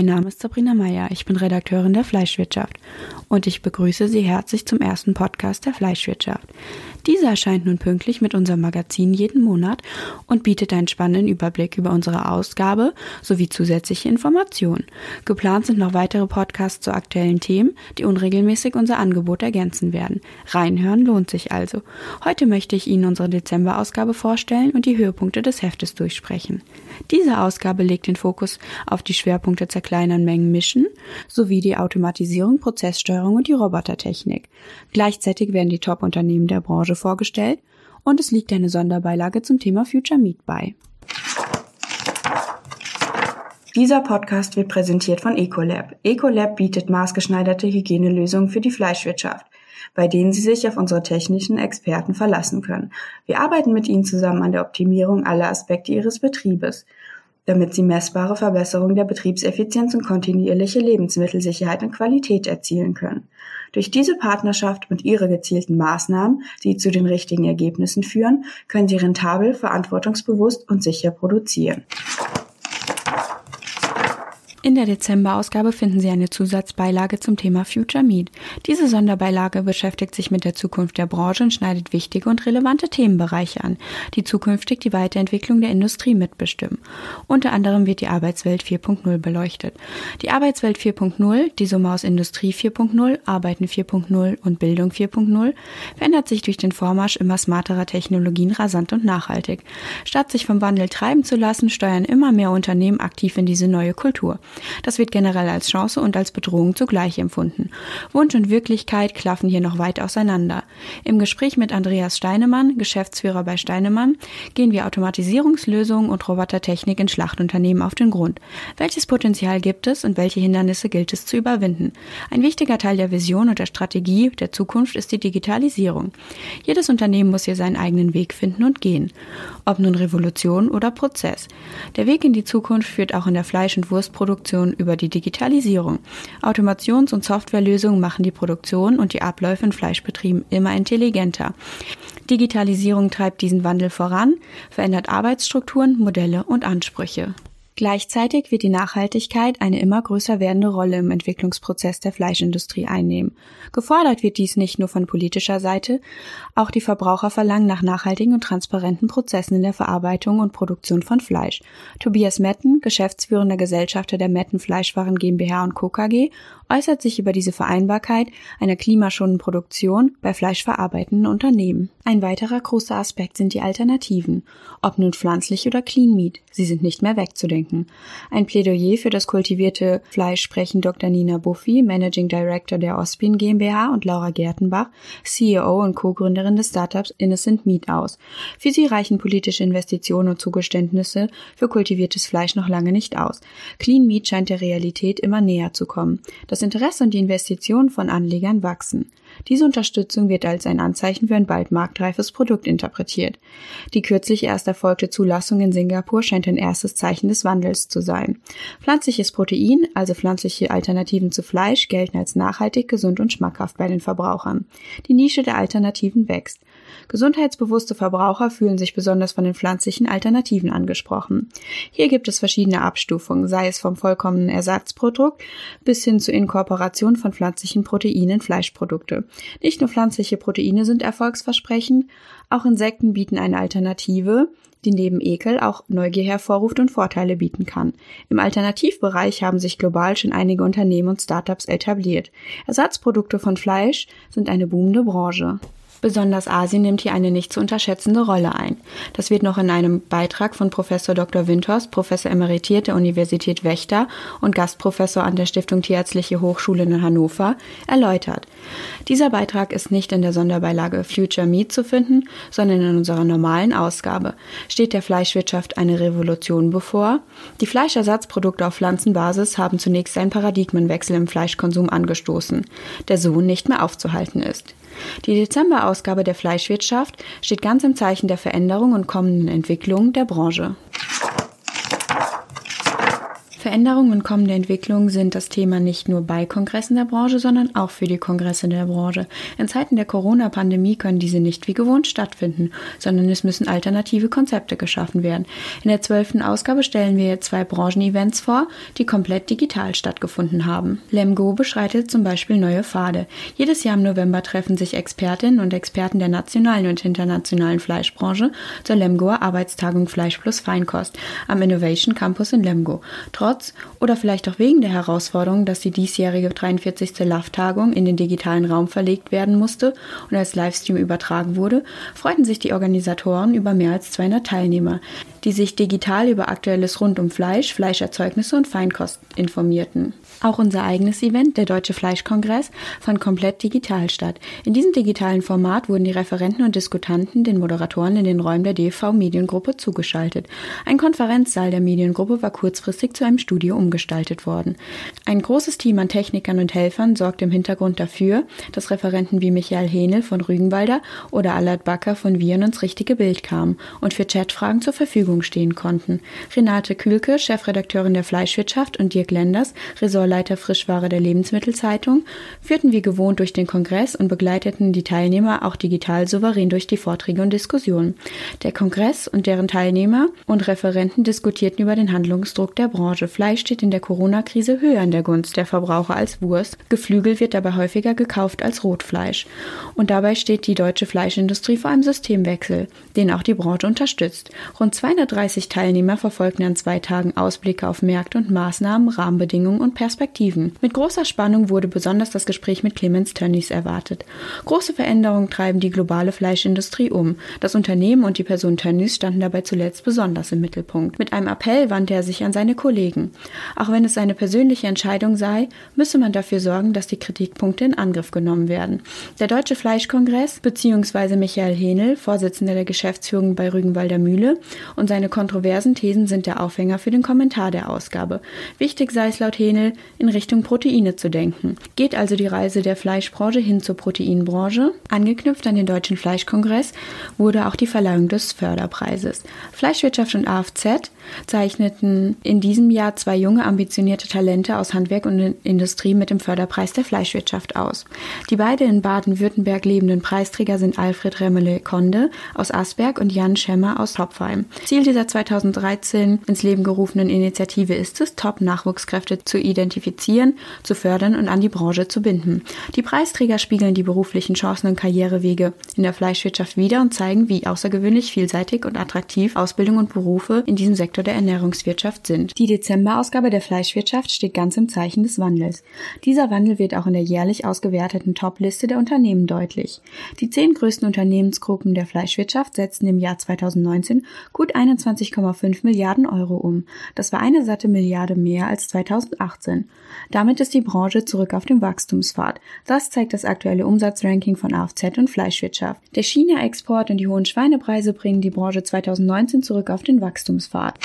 mein Name ist Sabrina Meyer, ich bin Redakteurin der Fleischwirtschaft und ich begrüße Sie herzlich zum ersten Podcast der Fleischwirtschaft. Dieser erscheint nun pünktlich mit unserem Magazin jeden Monat und bietet einen spannenden Überblick über unsere Ausgabe sowie zusätzliche Informationen. Geplant sind noch weitere Podcasts zu aktuellen Themen, die unregelmäßig unser Angebot ergänzen werden. Reinhören lohnt sich also. Heute möchte ich Ihnen unsere Dezemberausgabe vorstellen und die Höhepunkte des Heftes durchsprechen. Diese Ausgabe legt den Fokus auf die Schwerpunkte zerkleinern Mengen mischen sowie die Automatisierung, Prozesssteuerung und die Robotertechnik. Gleichzeitig werden die Top-Unternehmen der Branche vorgestellt und es liegt eine Sonderbeilage zum Thema Future Meat bei. Dieser Podcast wird präsentiert von Ecolab. Ecolab bietet maßgeschneiderte Hygienelösungen für die Fleischwirtschaft, bei denen Sie sich auf unsere technischen Experten verlassen können. Wir arbeiten mit Ihnen zusammen an der Optimierung aller Aspekte Ihres Betriebes damit sie messbare Verbesserung der Betriebseffizienz und kontinuierliche Lebensmittelsicherheit und Qualität erzielen können. Durch diese Partnerschaft und ihre gezielten Maßnahmen, die zu den richtigen Ergebnissen führen, können sie rentabel, verantwortungsbewusst und sicher produzieren. In der Dezemberausgabe finden Sie eine Zusatzbeilage zum Thema Future Meat. Diese Sonderbeilage beschäftigt sich mit der Zukunft der Branche und schneidet wichtige und relevante Themenbereiche an, die zukünftig die Weiterentwicklung der Industrie mitbestimmen. Unter anderem wird die Arbeitswelt 4.0 beleuchtet. Die Arbeitswelt 4.0, die Summe aus Industrie 4.0, Arbeiten 4.0 und Bildung 4.0, verändert sich durch den Vormarsch immer smarterer Technologien rasant und nachhaltig. Statt sich vom Wandel treiben zu lassen, steuern immer mehr Unternehmen aktiv in diese neue Kultur. Das wird generell als Chance und als Bedrohung zugleich empfunden. Wunsch und Wirklichkeit klaffen hier noch weit auseinander. Im Gespräch mit Andreas Steinemann, Geschäftsführer bei Steinemann, gehen wir Automatisierungslösungen und Robotertechnik in Schlachtunternehmen auf den Grund. Welches Potenzial gibt es und welche Hindernisse gilt es zu überwinden? Ein wichtiger Teil der Vision und der Strategie der Zukunft ist die Digitalisierung. Jedes Unternehmen muss hier seinen eigenen Weg finden und gehen. Ob nun Revolution oder Prozess. Der Weg in die Zukunft führt auch in der Fleisch- und Wurstproduktion Produktion über die Digitalisierung. Automations- und Softwarelösungen machen die Produktion und die Abläufe in Fleischbetrieben immer intelligenter. Digitalisierung treibt diesen Wandel voran, verändert Arbeitsstrukturen, Modelle und Ansprüche. Gleichzeitig wird die Nachhaltigkeit eine immer größer werdende Rolle im Entwicklungsprozess der Fleischindustrie einnehmen. Gefordert wird dies nicht nur von politischer Seite, auch die Verbraucher verlangen nach nachhaltigen und transparenten Prozessen in der Verarbeitung und Produktion von Fleisch. Tobias Metten, geschäftsführender Gesellschafter der Metten Fleischwaren GmbH und Co. KG, äußert sich über diese Vereinbarkeit einer klimaschonenden Produktion bei fleischverarbeitenden Unternehmen. Ein weiterer großer Aspekt sind die Alternativen, ob nun pflanzlich oder Clean Meat. Sie sind nicht mehr wegzudenken denken. Ein Plädoyer für das kultivierte Fleisch sprechen Dr. Nina Buffy, Managing Director der Ospin GmbH und Laura Gertenbach, CEO und Co-Gründerin des Startups Innocent Meat aus. Für sie reichen politische Investitionen und Zugeständnisse für kultiviertes Fleisch noch lange nicht aus. Clean Meat scheint der Realität immer näher zu kommen. Das Interesse und die Investitionen von Anlegern wachsen. Diese Unterstützung wird als ein Anzeichen für ein bald marktreifes Produkt interpretiert. Die kürzlich erst erfolgte Zulassung in Singapur scheint ein erstes Zeichen des Wandels zu sein. Pflanzliches Protein, also pflanzliche Alternativen zu Fleisch, gelten als nachhaltig, gesund und schmackhaft bei den Verbrauchern. Die Nische der Alternativen wächst. Gesundheitsbewusste Verbraucher fühlen sich besonders von den pflanzlichen Alternativen angesprochen. Hier gibt es verschiedene Abstufungen, sei es vom vollkommenen Ersatzprodukt bis hin zur Inkorporation von pflanzlichen Proteinen in Fleischprodukte. Nicht nur pflanzliche Proteine sind erfolgsversprechend, auch Insekten bieten eine Alternative, die neben Ekel auch Neugier hervorruft und Vorteile bieten kann. Im Alternativbereich haben sich global schon einige Unternehmen und Startups etabliert. Ersatzprodukte von Fleisch sind eine boomende Branche. Besonders Asien nimmt hier eine nicht zu unterschätzende Rolle ein. Das wird noch in einem Beitrag von Professor Dr. Windhorst, Professor emeritiert der Universität Wächter und Gastprofessor an der Stiftung Tierärztliche Hochschule in Hannover erläutert. Dieser Beitrag ist nicht in der Sonderbeilage Future Meat zu finden, sondern in unserer normalen Ausgabe. Steht der Fleischwirtschaft eine Revolution bevor? Die Fleischersatzprodukte auf Pflanzenbasis haben zunächst einen Paradigmenwechsel im Fleischkonsum angestoßen, der so nicht mehr aufzuhalten ist. Die Dezemberausgabe der Fleischwirtschaft steht ganz im Zeichen der Veränderung und kommenden Entwicklung der Branche. Veränderungen und kommende Entwicklungen sind das Thema nicht nur bei Kongressen der Branche, sondern auch für die Kongresse der Branche. In Zeiten der Corona-Pandemie können diese nicht wie gewohnt stattfinden, sondern es müssen alternative Konzepte geschaffen werden. In der zwölften Ausgabe stellen wir zwei Branchenevents vor, die komplett digital stattgefunden haben. Lemgo beschreitet zum Beispiel neue Pfade. Jedes Jahr im November treffen sich Expertinnen und Experten der nationalen und internationalen Fleischbranche zur Lemgoer Arbeitstagung Fleisch plus Feinkost am Innovation Campus in Lemgo. Trotz oder vielleicht auch wegen der Herausforderung, dass die diesjährige 43. LAF-Tagung in den digitalen Raum verlegt werden musste und als Livestream übertragen wurde, freuten sich die Organisatoren über mehr als 200 Teilnehmer, die sich digital über Aktuelles rund um Fleisch, Fleischerzeugnisse und Feinkost informierten. Auch unser eigenes Event, der Deutsche Fleischkongress, fand komplett digital statt. In diesem digitalen Format wurden die Referenten und Diskutanten den Moderatoren in den Räumen der DV Mediengruppe zugeschaltet. Ein Konferenzsaal der Mediengruppe war kurzfristig zu einem Studio umgestaltet worden. Ein großes Team an Technikern und Helfern sorgte im Hintergrund dafür, dass Referenten wie Michael Henel von Rügenwalder oder Allard Backer von Viren ins richtige Bild kamen und für Chatfragen zur Verfügung stehen konnten. Renate Kühlke, Chefredakteurin der Fleischwirtschaft und Dirk Lenders, Ressortleiter Frischware der Lebensmittelzeitung, führten wie gewohnt durch den Kongress und begleiteten die Teilnehmer auch digital souverän durch die Vorträge und Diskussionen. Der Kongress und deren Teilnehmer und Referenten diskutierten über den Handlungsdruck der Branche. Fleisch steht in der Corona-Krise höher in der Gunst der Verbraucher als Wurst. Geflügel wird dabei häufiger gekauft als Rotfleisch. Und dabei steht die deutsche Fleischindustrie vor einem Systemwechsel, den auch die Branche unterstützt. Rund 230 Teilnehmer verfolgten an zwei Tagen Ausblicke auf Märkte und Maßnahmen, Rahmenbedingungen und Perspektiven. Mit großer Spannung wurde besonders das Gespräch mit Clemens Tönnies erwartet. Große Veränderungen treiben die globale Fleischindustrie um. Das Unternehmen und die Person Tönnies standen dabei zuletzt besonders im Mittelpunkt. Mit einem Appell wandte er sich an seine Kollegen. Auch wenn es seine persönliche Entscheidung sei, müsse man dafür sorgen, dass die Kritikpunkte in Angriff genommen werden. Der Deutsche Fleischkongress bzw. Michael Henel, Vorsitzender der Geschäftsführung bei Rügenwalder Mühle, und seine kontroversen Thesen sind der Aufhänger für den Kommentar der Ausgabe. Wichtig sei es laut Henel, in Richtung Proteine zu denken. Geht also die Reise der Fleischbranche hin zur Proteinbranche? Angeknüpft an den Deutschen Fleischkongress wurde auch die Verleihung des Förderpreises. Fleischwirtschaft und AFZ zeichneten in diesem Jahr zwei junge, ambitionierte Talente aus Handwerk und Industrie mit dem Förderpreis der Fleischwirtschaft aus. Die beiden in Baden-Württemberg lebenden Preisträger sind Alfred Remmele-Konde aus Asberg und Jan Schemmer aus Topfheim. Ziel dieser 2013 ins Leben gerufenen Initiative ist es, Top-Nachwuchskräfte zu identifizieren, zu fördern und an die Branche zu binden. Die Preisträger spiegeln die beruflichen Chancen und Karrierewege in der Fleischwirtschaft wider und zeigen, wie außergewöhnlich vielseitig und attraktiv Ausbildung und Berufe in diesem Sektor der Ernährungswirtschaft sind. Die Dezemberausgabe der Fleischwirtschaft steht ganz im Zeichen des Wandels. Dieser Wandel wird auch in der jährlich ausgewerteten Top-Liste der Unternehmen deutlich. Die zehn größten Unternehmensgruppen der Fleischwirtschaft setzten im Jahr 2019 gut 21,5 Milliarden Euro um. Das war eine satte Milliarde mehr als 2018. Damit ist die Branche zurück auf dem Wachstumspfad. Das zeigt das aktuelle Umsatzranking von AFZ und Fleischwirtschaft. Der China-Export und die hohen Schweinepreise bringen die Branche 2019 zurück auf den Wachstumspfad.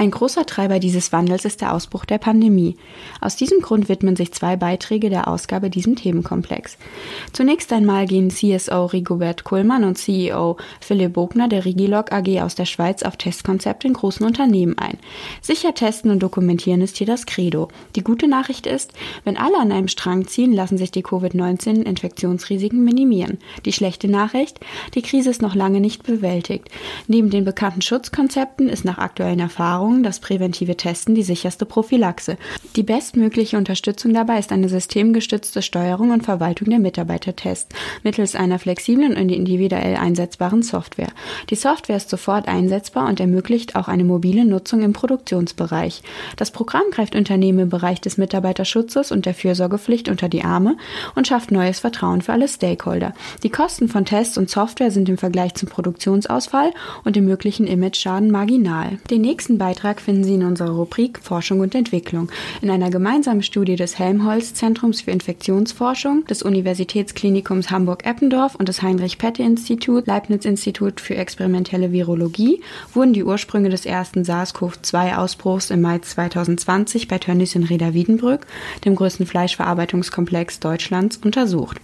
Ein großer Treiber dieses Wandels ist der Ausbruch der Pandemie. Aus diesem Grund widmen sich zwei Beiträge der Ausgabe diesem Themenkomplex. Zunächst einmal gehen CSO Rigobert Kuhlmann und CEO Philipp Bogner der Rigilog AG aus der Schweiz auf Testkonzepte in großen Unternehmen ein. Sicher testen und dokumentieren ist hier das Credo. Die gute Nachricht ist, wenn alle an einem Strang ziehen, lassen sich die Covid-19-Infektionsrisiken minimieren. Die schlechte Nachricht, die Krise ist noch lange nicht bewältigt. Neben den bekannten Schutzkonzepten ist nach aktuellen Erfahrungen Erfahrung das präventive Testen die sicherste Prophylaxe. Die bestmögliche Unterstützung dabei ist eine systemgestützte Steuerung und Verwaltung der Mitarbeitertests mittels einer flexiblen und individuell einsetzbaren Software. Die Software ist sofort einsetzbar und ermöglicht auch eine mobile Nutzung im Produktionsbereich. Das Programm greift Unternehmen im Bereich des Mitarbeiterschutzes und der Fürsorgepflicht unter die Arme und schafft neues Vertrauen für alle Stakeholder. Die Kosten von Tests und Software sind im Vergleich zum Produktionsausfall und dem möglichen Image-Schaden marginal. Den nächsten Beitrag Beitrag finden Sie in unserer Rubrik Forschung und Entwicklung. In einer gemeinsamen Studie des Helmholtz Zentrums für Infektionsforschung, des Universitätsklinikums Hamburg-Eppendorf und des Heinrich-Pette-Institut, Leibniz-Institut für experimentelle Virologie wurden die Ursprünge des ersten SARS-CoV-2-Ausbruchs im Mai 2020 bei Tönnies in Reda-Wiedenbrück, dem größten Fleischverarbeitungskomplex Deutschlands, untersucht.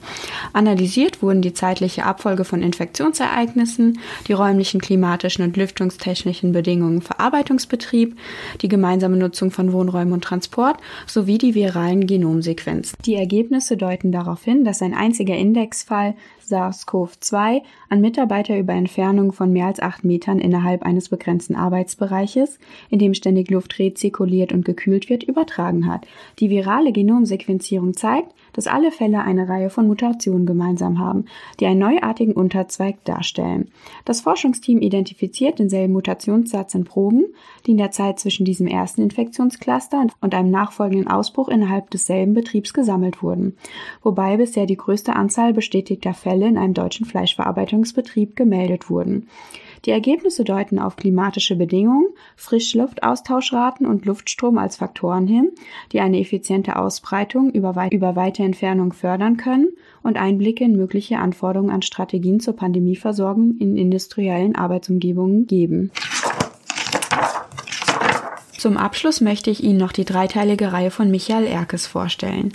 Analysiert wurden die zeitliche Abfolge von Infektionsereignissen, die räumlichen, klimatischen und lüftungstechnischen Bedingungen Verarbeitungsbetriebs Betrieb, die gemeinsame Nutzung von Wohnräumen und Transport sowie die viralen Genomsequenzen. Die Ergebnisse deuten darauf hin, dass ein einziger Indexfall SARS-CoV-2 an Mitarbeiter über Entfernung von mehr als acht Metern innerhalb eines begrenzten Arbeitsbereiches, in dem ständig Luft rezirkuliert und gekühlt wird, übertragen hat. Die virale Genomsequenzierung zeigt, dass alle Fälle eine Reihe von Mutationen gemeinsam haben, die einen neuartigen Unterzweig darstellen. Das Forschungsteam identifiziert denselben Mutationssatz in Proben, die in der Zeit zwischen diesem ersten Infektionscluster und einem nachfolgenden Ausbruch innerhalb desselben Betriebs gesammelt wurden, wobei bisher die größte Anzahl bestätigter Fälle in einem deutschen Fleischverarbeitungsbetrieb gemeldet wurden. Die Ergebnisse deuten auf klimatische Bedingungen, Frischluftaustauschraten und Luftstrom als Faktoren hin, die eine effiziente Ausbreitung über, wei über weite Entfernung fördern können und Einblicke in mögliche Anforderungen an Strategien zur Pandemieversorgung in industriellen Arbeitsumgebungen geben. Zum Abschluss möchte ich Ihnen noch die dreiteilige Reihe von Michael Erkes vorstellen.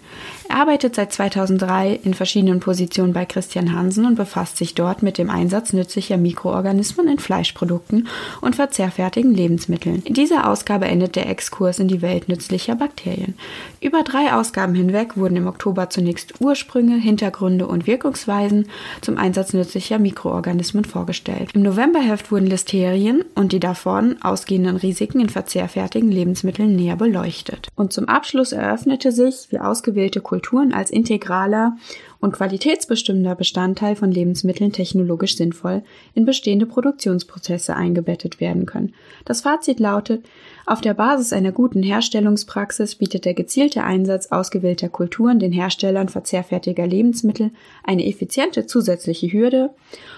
Er arbeitet seit 2003 in verschiedenen Positionen bei Christian Hansen und befasst sich dort mit dem Einsatz nützlicher Mikroorganismen in Fleischprodukten und verzehrfertigen Lebensmitteln. In dieser Ausgabe endet der Exkurs in die Welt nützlicher Bakterien. Über drei Ausgaben hinweg wurden im Oktober zunächst Ursprünge, Hintergründe und Wirkungsweisen zum Einsatz nützlicher Mikroorganismen vorgestellt. Im Novemberheft wurden Listerien und die davon ausgehenden Risiken in verzehrfertigen Lebensmitteln näher beleuchtet. Und zum Abschluss eröffnete sich, wie ausgewählte Kulturen als integraler und qualitätsbestimmender Bestandteil von Lebensmitteln technologisch sinnvoll in bestehende Produktionsprozesse eingebettet werden können. Das Fazit lautet, auf der Basis einer guten Herstellungspraxis bietet der gezielte Einsatz ausgewählter Kulturen den Herstellern verzehrfertiger Lebensmittel eine effiziente zusätzliche Hürde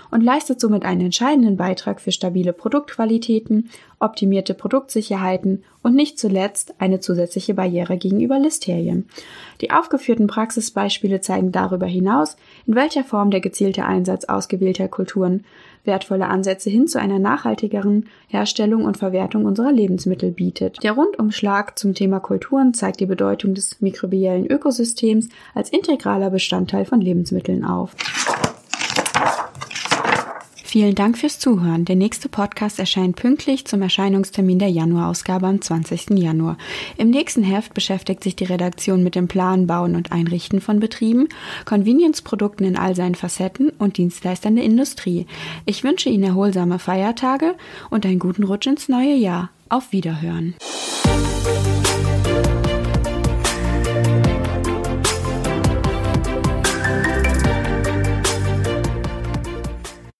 und leistet somit einen entscheidenden Beitrag für stabile Produktqualitäten, optimierte Produktsicherheiten und nicht zuletzt eine zusätzliche Barriere gegenüber Listerien. Die aufgeführten Praxisbeispiele zeigen darüber hinaus, in welcher Form der gezielte Einsatz ausgewählter Kulturen wertvolle Ansätze hin zu einer nachhaltigeren Herstellung und Verwertung unserer Lebensmittel bietet. Der Rundumschlag zum Thema Kulturen zeigt die Bedeutung des mikrobiellen Ökosystems als integraler Bestandteil von Lebensmitteln auf. Vielen Dank fürs Zuhören. Der nächste Podcast erscheint pünktlich zum Erscheinungstermin der Januarausgabe am 20. Januar. Im nächsten Heft beschäftigt sich die Redaktion mit dem Planen, Bauen und Einrichten von Betrieben, Convenience-Produkten in all seinen Facetten und Dienstleistern der Industrie. Ich wünsche Ihnen erholsame Feiertage und einen guten Rutsch ins neue Jahr. Auf Wiederhören.